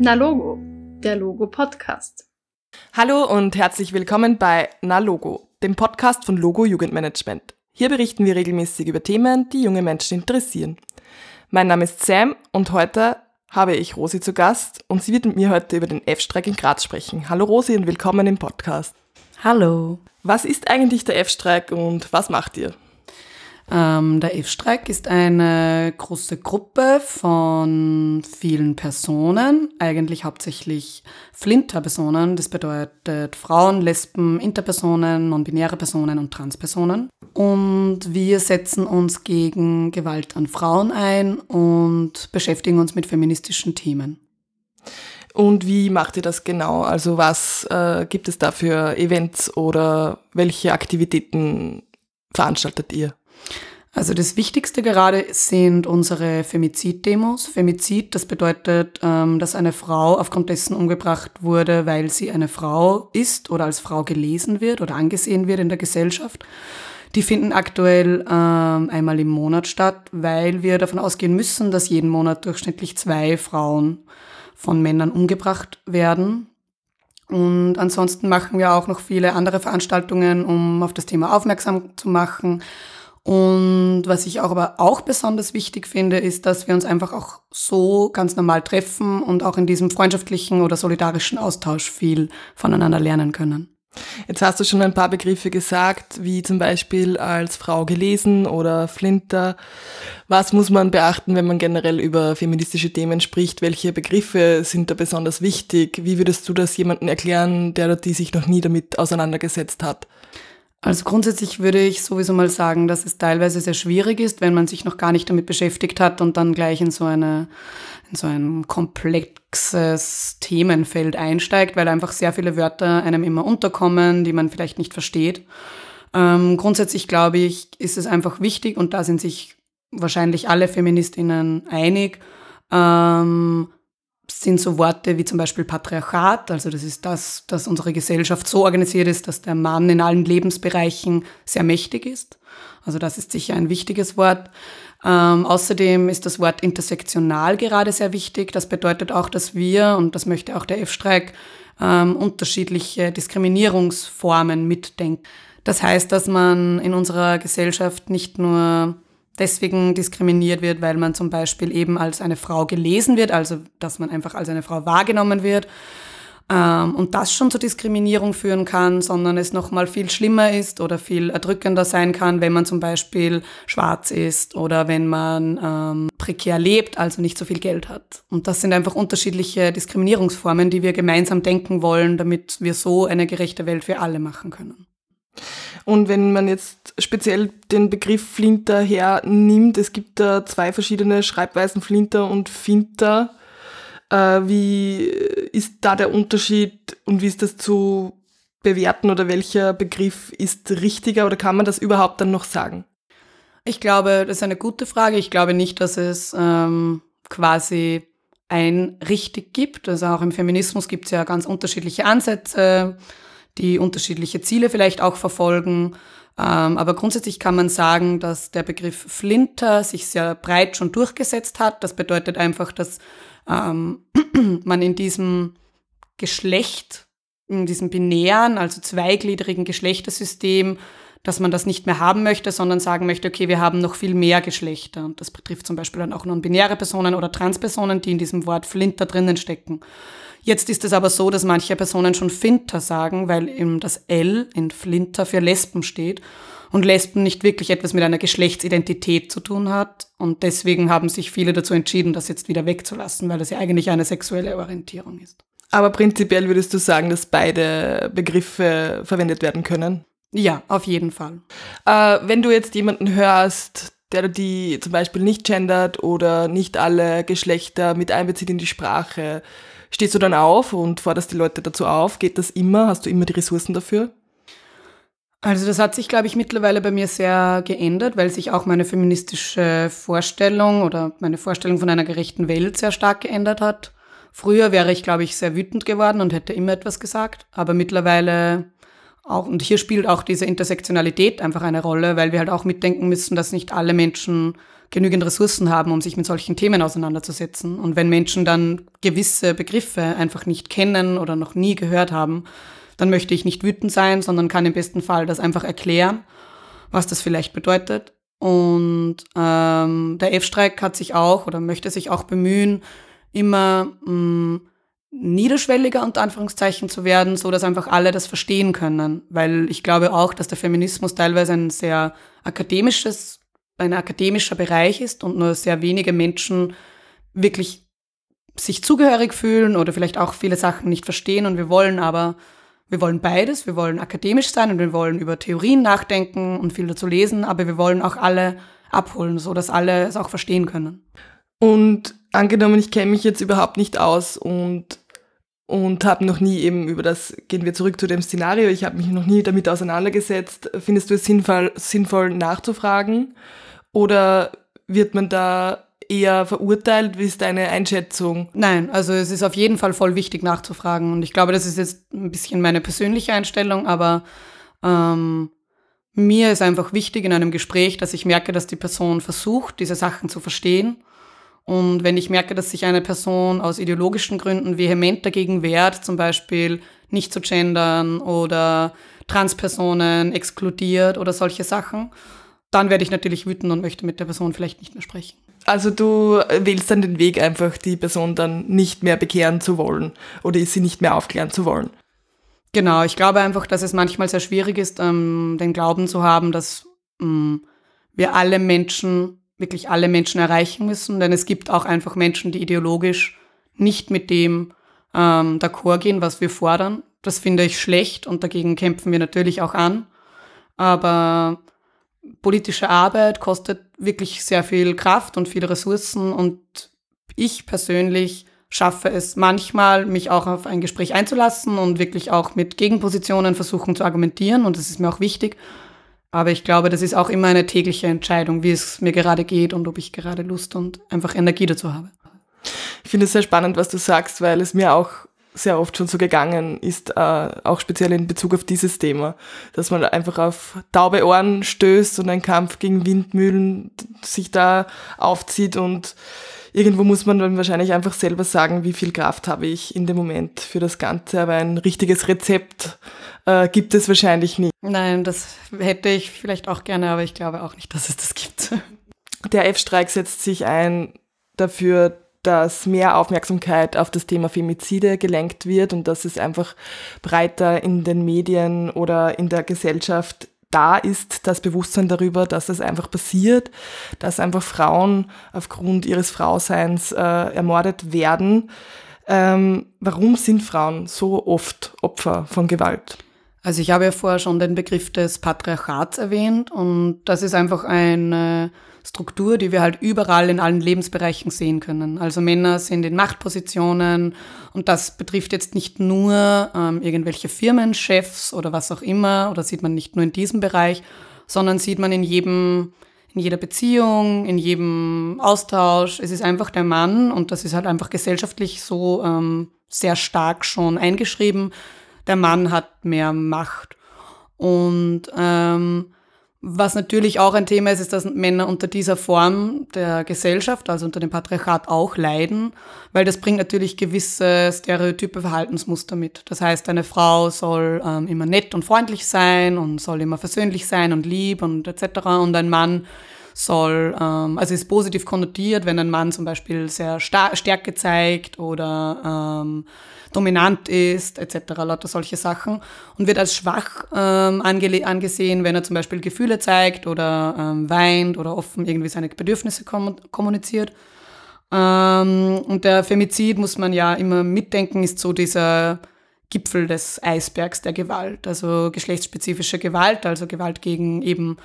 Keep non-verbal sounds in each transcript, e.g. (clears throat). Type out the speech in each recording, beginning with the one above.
Na Logo, der Logo Podcast. Hallo und herzlich willkommen bei Na Logo, dem Podcast von Logo Jugendmanagement. Hier berichten wir regelmäßig über Themen, die junge Menschen interessieren. Mein Name ist Sam und heute habe ich Rosi zu Gast und sie wird mit mir heute über den F-Streik in Graz sprechen. Hallo Rosi und willkommen im Podcast. Hallo. Was ist eigentlich der F-Streik und was macht ihr? Ähm, der F-Streik ist eine große Gruppe von vielen Personen, eigentlich hauptsächlich Flinter-Personen. Das bedeutet Frauen, Lesben, Interpersonen, non-binäre Personen und Transpersonen. Und wir setzen uns gegen Gewalt an Frauen ein und beschäftigen uns mit feministischen Themen. Und wie macht ihr das genau? Also was äh, gibt es da für Events oder welche Aktivitäten veranstaltet ihr? Also das Wichtigste gerade sind unsere Femizid-Demos. Femizid, das bedeutet, ähm, dass eine Frau aufgrund dessen umgebracht wurde, weil sie eine Frau ist oder als Frau gelesen wird oder angesehen wird in der Gesellschaft. Die finden aktuell ähm, einmal im Monat statt, weil wir davon ausgehen müssen, dass jeden Monat durchschnittlich zwei Frauen von Männern umgebracht werden. Und ansonsten machen wir auch noch viele andere Veranstaltungen, um auf das Thema aufmerksam zu machen und was ich auch aber auch besonders wichtig finde, ist, dass wir uns einfach auch so ganz normal treffen und auch in diesem freundschaftlichen oder solidarischen Austausch viel voneinander lernen können. Jetzt hast du schon ein paar Begriffe gesagt, wie zum Beispiel als Frau gelesen oder Flinter. Was muss man beachten, wenn man generell über feministische Themen spricht? Welche Begriffe sind da besonders wichtig? Wie würdest du das jemandem erklären, der oder die sich noch nie damit auseinandergesetzt hat? Also grundsätzlich würde ich sowieso mal sagen, dass es teilweise sehr schwierig ist, wenn man sich noch gar nicht damit beschäftigt hat und dann gleich in so eine in so ein komplexes Themenfeld einsteigt, weil einfach sehr viele Wörter einem immer unterkommen, die man vielleicht nicht versteht. Ähm, grundsätzlich glaube ich, ist es einfach wichtig und da sind sich wahrscheinlich alle Feministinnen einig, ähm, sind so Worte wie zum Beispiel Patriarchat, also das ist das, dass unsere Gesellschaft so organisiert ist, dass der Mann in allen Lebensbereichen sehr mächtig ist. Also das ist sicher ein wichtiges Wort. Ähm, außerdem ist das Wort intersektional gerade sehr wichtig. Das bedeutet auch, dass wir, und das möchte auch der F-Streik, ähm, unterschiedliche Diskriminierungsformen mitdenken. Das heißt, dass man in unserer Gesellschaft nicht nur deswegen diskriminiert wird, weil man zum Beispiel eben als eine Frau gelesen wird, also dass man einfach als eine Frau wahrgenommen wird ähm, und das schon zur Diskriminierung führen kann, sondern es noch mal viel schlimmer ist oder viel erdrückender sein kann, wenn man zum Beispiel schwarz ist oder wenn man ähm, prekär lebt, also nicht so viel Geld hat. Und das sind einfach unterschiedliche Diskriminierungsformen, die wir gemeinsam denken wollen, damit wir so eine gerechte Welt für alle machen können. Und wenn man jetzt speziell den Begriff Flinter hernimmt, es gibt da zwei verschiedene Schreibweisen, Flinter und Finter. Äh, wie ist da der Unterschied und wie ist das zu bewerten oder welcher Begriff ist richtiger oder kann man das überhaupt dann noch sagen? Ich glaube, das ist eine gute Frage. Ich glaube nicht, dass es ähm, quasi ein richtig gibt. Also auch im Feminismus gibt es ja ganz unterschiedliche Ansätze die unterschiedliche Ziele vielleicht auch verfolgen. Ähm, aber grundsätzlich kann man sagen, dass der Begriff Flinter sich sehr breit schon durchgesetzt hat. Das bedeutet einfach, dass ähm, (clears throat) man in diesem Geschlecht, in diesem binären, also zweigliedrigen Geschlechtersystem, dass man das nicht mehr haben möchte, sondern sagen möchte, okay, wir haben noch viel mehr Geschlechter. Und das betrifft zum Beispiel dann auch non-binäre Personen oder Transpersonen, die in diesem Wort Flinter drinnen stecken. Jetzt ist es aber so, dass manche Personen schon Finter sagen, weil eben das L in Flinter für Lesben steht und Lesben nicht wirklich etwas mit einer Geschlechtsidentität zu tun hat. Und deswegen haben sich viele dazu entschieden, das jetzt wieder wegzulassen, weil das ja eigentlich eine sexuelle Orientierung ist. Aber prinzipiell würdest du sagen, dass beide Begriffe verwendet werden können? Ja, auf jeden Fall. Äh, wenn du jetzt jemanden hörst, der die zum Beispiel nicht gendert oder nicht alle Geschlechter mit einbezieht in die Sprache, Stehst du dann auf und forderst die Leute dazu auf? Geht das immer? Hast du immer die Ressourcen dafür? Also das hat sich, glaube ich, mittlerweile bei mir sehr geändert, weil sich auch meine feministische Vorstellung oder meine Vorstellung von einer gerechten Welt sehr stark geändert hat. Früher wäre ich, glaube ich, sehr wütend geworden und hätte immer etwas gesagt, aber mittlerweile auch, und hier spielt auch diese Intersektionalität einfach eine Rolle, weil wir halt auch mitdenken müssen, dass nicht alle Menschen genügend Ressourcen haben, um sich mit solchen Themen auseinanderzusetzen. Und wenn Menschen dann gewisse Begriffe einfach nicht kennen oder noch nie gehört haben, dann möchte ich nicht wütend sein, sondern kann im besten Fall das einfach erklären, was das vielleicht bedeutet. Und ähm, der F-Streik hat sich auch oder möchte sich auch bemühen, immer mh, mm, niederschwelliger unter Anführungszeichen zu werden, so dass einfach alle das verstehen können. Weil ich glaube auch, dass der Feminismus teilweise ein sehr akademisches, ein akademischer Bereich ist und nur sehr wenige Menschen wirklich sich zugehörig fühlen oder vielleicht auch viele Sachen nicht verstehen und wir wollen aber, wir wollen beides, wir wollen akademisch sein und wir wollen über Theorien nachdenken und viel dazu lesen, aber wir wollen auch alle abholen, so dass alle es auch verstehen können. Und angenommen, ich kenne mich jetzt überhaupt nicht aus und, und habe noch nie eben über das, gehen wir zurück zu dem Szenario, ich habe mich noch nie damit auseinandergesetzt. Findest du es sinnvoll, sinnvoll nachzufragen? Oder wird man da eher verurteilt? Wie ist deine Einschätzung? Nein, also es ist auf jeden Fall voll wichtig nachzufragen. Und ich glaube, das ist jetzt ein bisschen meine persönliche Einstellung, aber ähm, mir ist einfach wichtig in einem Gespräch, dass ich merke, dass die Person versucht, diese Sachen zu verstehen und wenn ich merke, dass sich eine Person aus ideologischen Gründen vehement dagegen wehrt, zum Beispiel nicht zu gendern oder Transpersonen exkludiert oder solche Sachen, dann werde ich natürlich wütend und möchte mit der Person vielleicht nicht mehr sprechen. Also du wählst dann den Weg einfach, die Person dann nicht mehr bekehren zu wollen oder sie nicht mehr aufklären zu wollen. Genau, ich glaube einfach, dass es manchmal sehr schwierig ist, ähm, den Glauben zu haben, dass ähm, wir alle Menschen wirklich alle Menschen erreichen müssen, denn es gibt auch einfach Menschen, die ideologisch nicht mit dem ähm, d'accord gehen, was wir fordern. Das finde ich schlecht und dagegen kämpfen wir natürlich auch an. Aber politische Arbeit kostet wirklich sehr viel Kraft und viele Ressourcen und ich persönlich schaffe es manchmal, mich auch auf ein Gespräch einzulassen und wirklich auch mit Gegenpositionen versuchen zu argumentieren und das ist mir auch wichtig. Aber ich glaube, das ist auch immer eine tägliche Entscheidung, wie es mir gerade geht und ob ich gerade Lust und einfach Energie dazu habe. Ich finde es sehr spannend, was du sagst, weil es mir auch sehr oft schon so gegangen ist, äh, auch speziell in Bezug auf dieses Thema, dass man einfach auf taube Ohren stößt und ein Kampf gegen Windmühlen sich da aufzieht und irgendwo muss man dann wahrscheinlich einfach selber sagen, wie viel Kraft habe ich in dem Moment für das Ganze, aber ein richtiges Rezept äh, gibt es wahrscheinlich nicht. Nein, das hätte ich vielleicht auch gerne, aber ich glaube auch nicht, dass es das gibt. Der F-Streik setzt sich ein dafür, dass mehr Aufmerksamkeit auf das Thema Femizide gelenkt wird und dass es einfach breiter in den Medien oder in der Gesellschaft da ist das Bewusstsein darüber, dass es einfach passiert, dass einfach Frauen aufgrund ihres Frauseins äh, ermordet werden. Ähm, warum sind Frauen so oft Opfer von Gewalt? Also ich habe ja vorher schon den Begriff des Patriarchats erwähnt und das ist einfach eine Struktur, die wir halt überall in allen Lebensbereichen sehen können. Also Männer sind in Machtpositionen und das betrifft jetzt nicht nur ähm, irgendwelche Firmenchefs oder was auch immer oder sieht man nicht nur in diesem Bereich, sondern sieht man in jedem in jeder Beziehung, in jedem Austausch. Es ist einfach der Mann und das ist halt einfach gesellschaftlich so ähm, sehr stark schon eingeschrieben der Mann hat mehr Macht. Und ähm, was natürlich auch ein Thema ist, ist, dass Männer unter dieser Form der Gesellschaft, also unter dem Patriarchat, auch leiden, weil das bringt natürlich gewisse stereotype Verhaltensmuster mit. Das heißt, eine Frau soll ähm, immer nett und freundlich sein und soll immer versöhnlich sein und lieb und etc. Und ein Mann soll, ähm, also ist positiv konnotiert, wenn ein Mann zum Beispiel sehr Stärke zeigt oder ähm, dominant ist, etc., lauter solche Sachen und wird als schwach ähm, angesehen, wenn er zum Beispiel Gefühle zeigt oder ähm, weint oder offen irgendwie seine Bedürfnisse kom kommuniziert. Ähm, und der Femizid, muss man ja immer mitdenken, ist so dieser Gipfel des Eisbergs der Gewalt, also geschlechtsspezifische Gewalt, also Gewalt gegen eben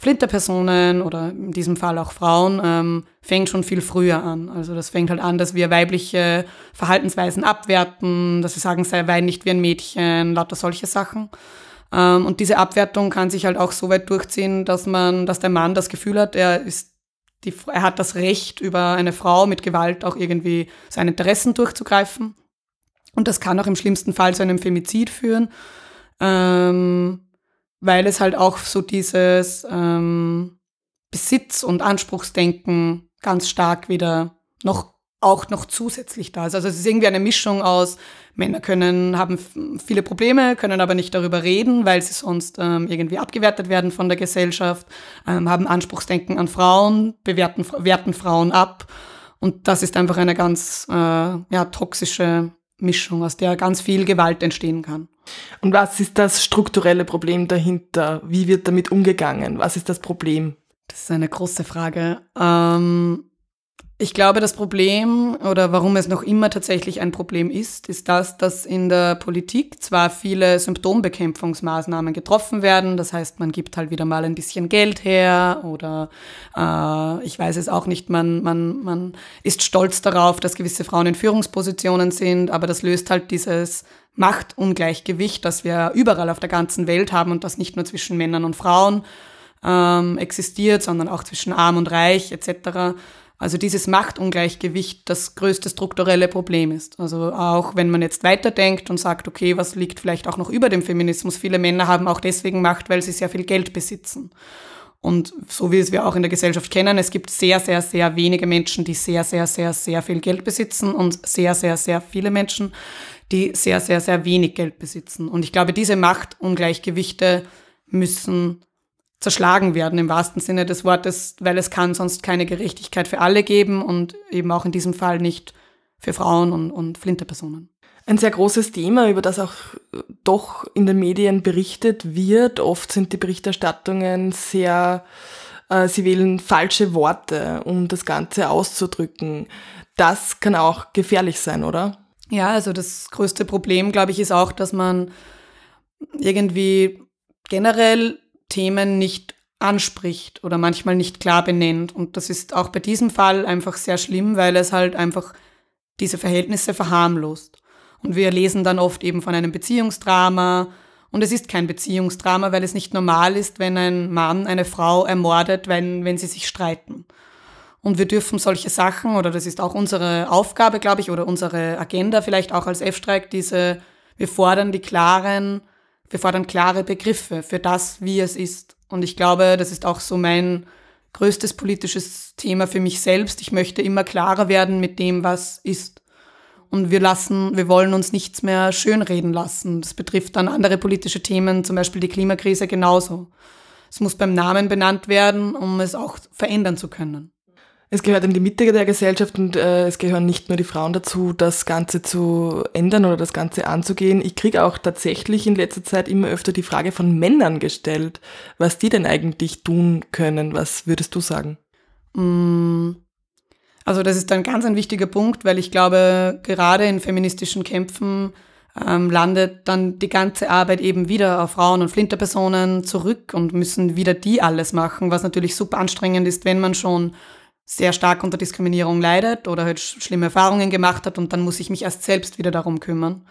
Flinterpersonen oder in diesem Fall auch Frauen, ähm, fängt schon viel früher an. Also das fängt halt an, dass wir weibliche Verhaltensweisen abwerten, dass wir sagen, sei wein nicht wie ein Mädchen, lauter solche Sachen. Ähm, und diese Abwertung kann sich halt auch so weit durchziehen, dass man, dass der Mann das Gefühl hat, er ist die, er hat das Recht, über eine Frau mit Gewalt auch irgendwie seine Interessen durchzugreifen. Und das kann auch im schlimmsten Fall zu einem Femizid führen. Ähm, weil es halt auch so dieses, ähm, Besitz und Anspruchsdenken ganz stark wieder noch auch noch zusätzlich da ist. Also es ist irgendwie eine Mischung aus Männer können haben viele Probleme, können aber nicht darüber reden, weil sie sonst ähm, irgendwie abgewertet werden von der Gesellschaft, ähm, haben Anspruchsdenken an Frauen, bewerten werten Frauen ab und das ist einfach eine ganz äh, ja toxische Mischung, aus der ganz viel Gewalt entstehen kann. Und was ist das strukturelle Problem dahinter? Wie wird damit umgegangen? Was ist das Problem? Das ist eine große Frage. Ähm, ich glaube, das Problem oder warum es noch immer tatsächlich ein Problem ist, ist das, dass in der Politik zwar viele Symptombekämpfungsmaßnahmen getroffen werden, das heißt, man gibt halt wieder mal ein bisschen Geld her oder äh, ich weiß es auch nicht, man, man, man ist stolz darauf, dass gewisse Frauen in Führungspositionen sind, aber das löst halt dieses Machtungleichgewicht, das wir überall auf der ganzen Welt haben und das nicht nur zwischen Männern und Frauen ähm, existiert, sondern auch zwischen arm und reich etc also dieses Machtungleichgewicht das größte strukturelle Problem ist. Also auch wenn man jetzt weiterdenkt und sagt, okay, was liegt vielleicht auch noch über dem Feminismus? Viele Männer haben auch deswegen Macht, weil sie sehr viel Geld besitzen. Und so wie es wir auch in der Gesellschaft kennen, es gibt sehr, sehr, sehr wenige Menschen, die sehr, sehr, sehr, sehr viel Geld besitzen und sehr, sehr, sehr viele Menschen, die sehr, sehr, sehr wenig Geld besitzen. Und ich glaube, diese Machtungleichgewichte müssen zerschlagen werden im wahrsten Sinne des Wortes, weil es kann sonst keine Gerechtigkeit für alle geben und eben auch in diesem Fall nicht für Frauen und, und Flinterpersonen. Ein sehr großes Thema, über das auch doch in den Medien berichtet wird. Oft sind die Berichterstattungen sehr, äh, sie wählen falsche Worte, um das Ganze auszudrücken. Das kann auch gefährlich sein, oder? Ja, also das größte Problem, glaube ich, ist auch, dass man irgendwie generell Themen nicht anspricht oder manchmal nicht klar benennt. Und das ist auch bei diesem Fall einfach sehr schlimm, weil es halt einfach diese Verhältnisse verharmlost. Und wir lesen dann oft eben von einem Beziehungsdrama. Und es ist kein Beziehungsdrama, weil es nicht normal ist, wenn ein Mann eine Frau ermordet, wenn, wenn sie sich streiten. Und wir dürfen solche Sachen, oder das ist auch unsere Aufgabe, glaube ich, oder unsere Agenda vielleicht auch als F-Streik, diese, wir fordern die klaren wir fordern klare Begriffe für das, wie es ist. Und ich glaube, das ist auch so mein größtes politisches Thema für mich selbst. Ich möchte immer klarer werden mit dem, was ist. Und wir lassen, wir wollen uns nichts mehr schönreden lassen. Das betrifft dann andere politische Themen, zum Beispiel die Klimakrise genauso. Es muss beim Namen benannt werden, um es auch verändern zu können. Es gehört in die Mitte der Gesellschaft und äh, es gehören nicht nur die Frauen dazu, das Ganze zu ändern oder das Ganze anzugehen. Ich kriege auch tatsächlich in letzter Zeit immer öfter die Frage von Männern gestellt, was die denn eigentlich tun können. Was würdest du sagen? Mm. Also das ist ein ganz ein wichtiger Punkt, weil ich glaube, gerade in feministischen Kämpfen ähm, landet dann die ganze Arbeit eben wieder auf Frauen und Flinterpersonen zurück und müssen wieder die alles machen, was natürlich super anstrengend ist, wenn man schon sehr stark unter Diskriminierung leidet oder halt schlimme Erfahrungen gemacht hat und dann muss ich mich erst selbst wieder darum kümmern.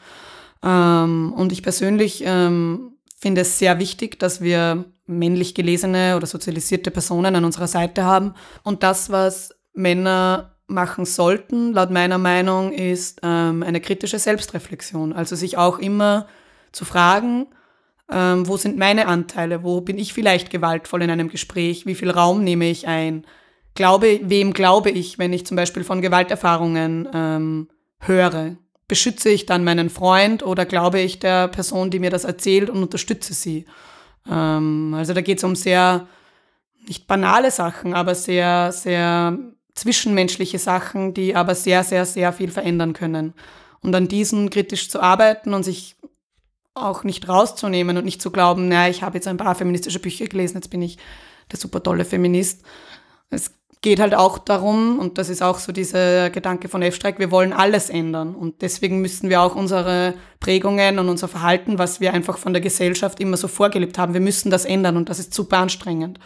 Ähm, und ich persönlich ähm, finde es sehr wichtig, dass wir männlich gelesene oder sozialisierte Personen an unserer Seite haben. Und das, was Männer machen sollten, laut meiner Meinung, ist ähm, eine kritische Selbstreflexion. Also sich auch immer zu fragen, ähm, wo sind meine Anteile, wo bin ich vielleicht gewaltvoll in einem Gespräch, wie viel Raum nehme ich ein, glaube, wem glaube ich, wenn ich zum Beispiel von Gewalterfahrungen ähm, höre? Beschütze ich dann meinen Freund oder glaube ich der Person, die mir das erzählt und unterstütze sie? Ähm, also da geht es um sehr, nicht banale Sachen, aber sehr, sehr zwischenmenschliche Sachen, die aber sehr, sehr, sehr viel verändern können. Und an diesen kritisch zu arbeiten und sich auch nicht rauszunehmen und nicht zu glauben, naja, ich habe jetzt ein paar feministische Bücher gelesen, jetzt bin ich der super tolle Feminist. Es geht halt auch darum, und das ist auch so dieser Gedanke von F-Streik, wir wollen alles ändern. Und deswegen müssen wir auch unsere Prägungen und unser Verhalten, was wir einfach von der Gesellschaft immer so vorgelebt haben, wir müssen das ändern und das ist super anstrengend.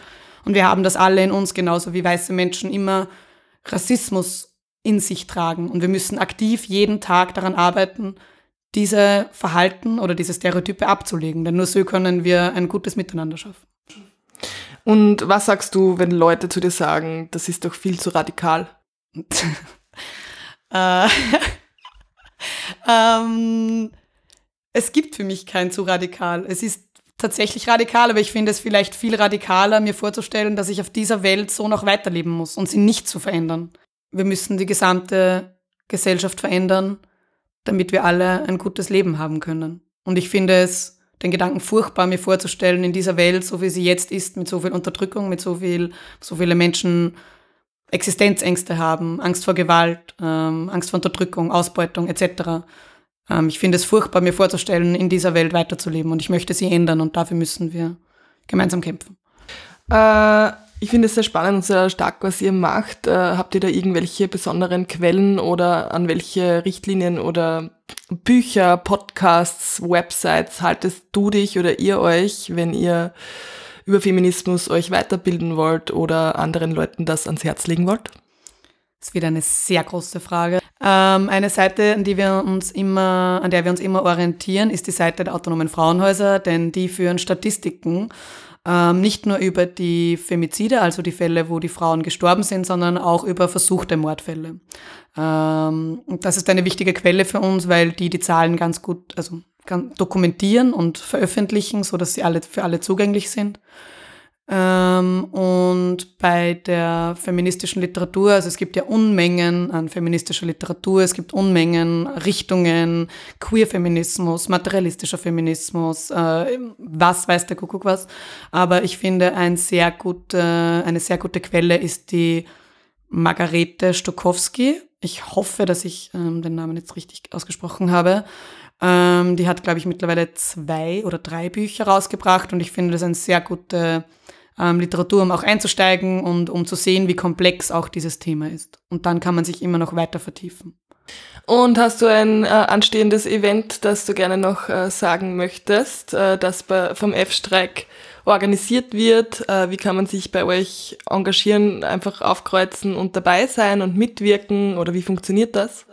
Und wir haben das alle in uns, genauso wie weiße Menschen immer Rassismus in sich tragen. Und wir müssen aktiv jeden Tag daran arbeiten, diese Verhalten oder diese Stereotype abzulegen. Denn nur so können wir ein gutes Miteinander schaffen. Und was sagst du, wenn Leute zu dir sagen, das ist doch viel zu radikal? (laughs) äh, (laughs) ähm, es gibt für mich kein zu radikal. Es ist tatsächlich radikal, aber ich finde es vielleicht viel radikaler, mir vorzustellen, dass ich auf dieser Welt so noch weiterleben muss und sie nicht zu verändern. Wir müssen die gesamte Gesellschaft verändern, damit wir alle ein gutes Leben haben können. Und ich finde es den Gedanken furchtbar, mir vorzustellen, in dieser Welt, so wie sie jetzt ist, mit so viel Unterdrückung, mit so viel, so viele Menschen Existenzängste haben, Angst vor Gewalt, ähm, Angst vor Unterdrückung, Ausbeutung etc. Ähm, ich finde es furchtbar, mir vorzustellen, in dieser Welt weiterzuleben und ich möchte sie ändern und dafür müssen wir gemeinsam kämpfen. Äh, ich finde es sehr spannend und sehr stark, was ihr macht. Äh, habt ihr da irgendwelche besonderen Quellen oder an welche Richtlinien oder Bücher, Podcasts, Websites haltest du dich oder ihr euch, wenn ihr über Feminismus euch weiterbilden wollt oder anderen Leuten das ans Herz legen wollt? Das ist wieder eine sehr große Frage. Ähm, eine Seite, an, die wir uns immer, an der wir uns immer orientieren, ist die Seite der autonomen Frauenhäuser, denn die führen Statistiken ähm, nicht nur über die Femizide, also die Fälle, wo die Frauen gestorben sind, sondern auch über versuchte Mordfälle. Ähm, das ist eine wichtige Quelle für uns, weil die die Zahlen ganz gut, also dokumentieren und veröffentlichen, so dass sie alle für alle zugänglich sind. Ähm, und bei der feministischen Literatur, also es gibt ja Unmengen an feministischer Literatur, es gibt Unmengen Richtungen, Queer-Feminismus, materialistischer Feminismus, äh, was weiß der Kuckuck was. Aber ich finde, ein sehr gute, eine sehr gute Quelle ist die Margarete Stokowski. Ich hoffe, dass ich ähm, den Namen jetzt richtig ausgesprochen habe. Ähm, die hat, glaube ich, mittlerweile zwei oder drei Bücher rausgebracht und ich finde das eine sehr gute ähm, Literatur, um auch einzusteigen und um zu sehen, wie komplex auch dieses Thema ist. Und dann kann man sich immer noch weiter vertiefen. Und hast du ein äh, anstehendes Event, das du gerne noch äh, sagen möchtest, äh, das bei, vom F-Streik organisiert wird? Äh, wie kann man sich bei euch engagieren, einfach aufkreuzen und dabei sein und mitwirken oder wie funktioniert das?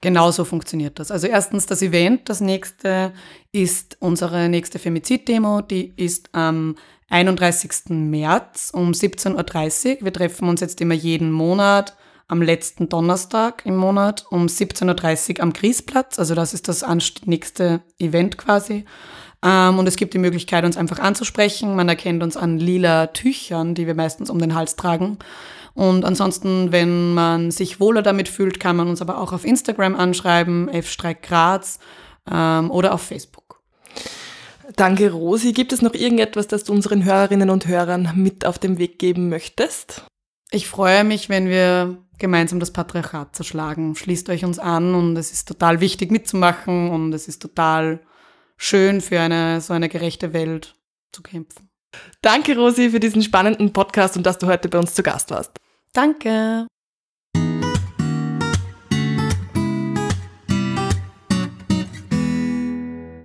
Genauso funktioniert das. Also erstens das Event, das nächste ist unsere nächste Femizid-Demo, die ist am 31. März um 17.30 Uhr. Wir treffen uns jetzt immer jeden Monat am letzten Donnerstag im Monat um 17.30 Uhr am Griesplatz. Also das ist das nächste Event quasi. Ähm, und es gibt die Möglichkeit, uns einfach anzusprechen. Man erkennt uns an lila Tüchern, die wir meistens um den Hals tragen. Und ansonsten, wenn man sich wohler damit fühlt, kann man uns aber auch auf Instagram anschreiben, F-Streik Graz ähm, oder auf Facebook. Danke, Rosi. Gibt es noch irgendetwas, das du unseren Hörerinnen und Hörern mit auf den Weg geben möchtest? Ich freue mich, wenn wir gemeinsam das Patriarchat zerschlagen. Schließt euch uns an und es ist total wichtig mitzumachen und es ist total schön für eine so eine gerechte Welt zu kämpfen. Danke, Rosi, für diesen spannenden Podcast und dass du heute bei uns zu Gast warst. Danke.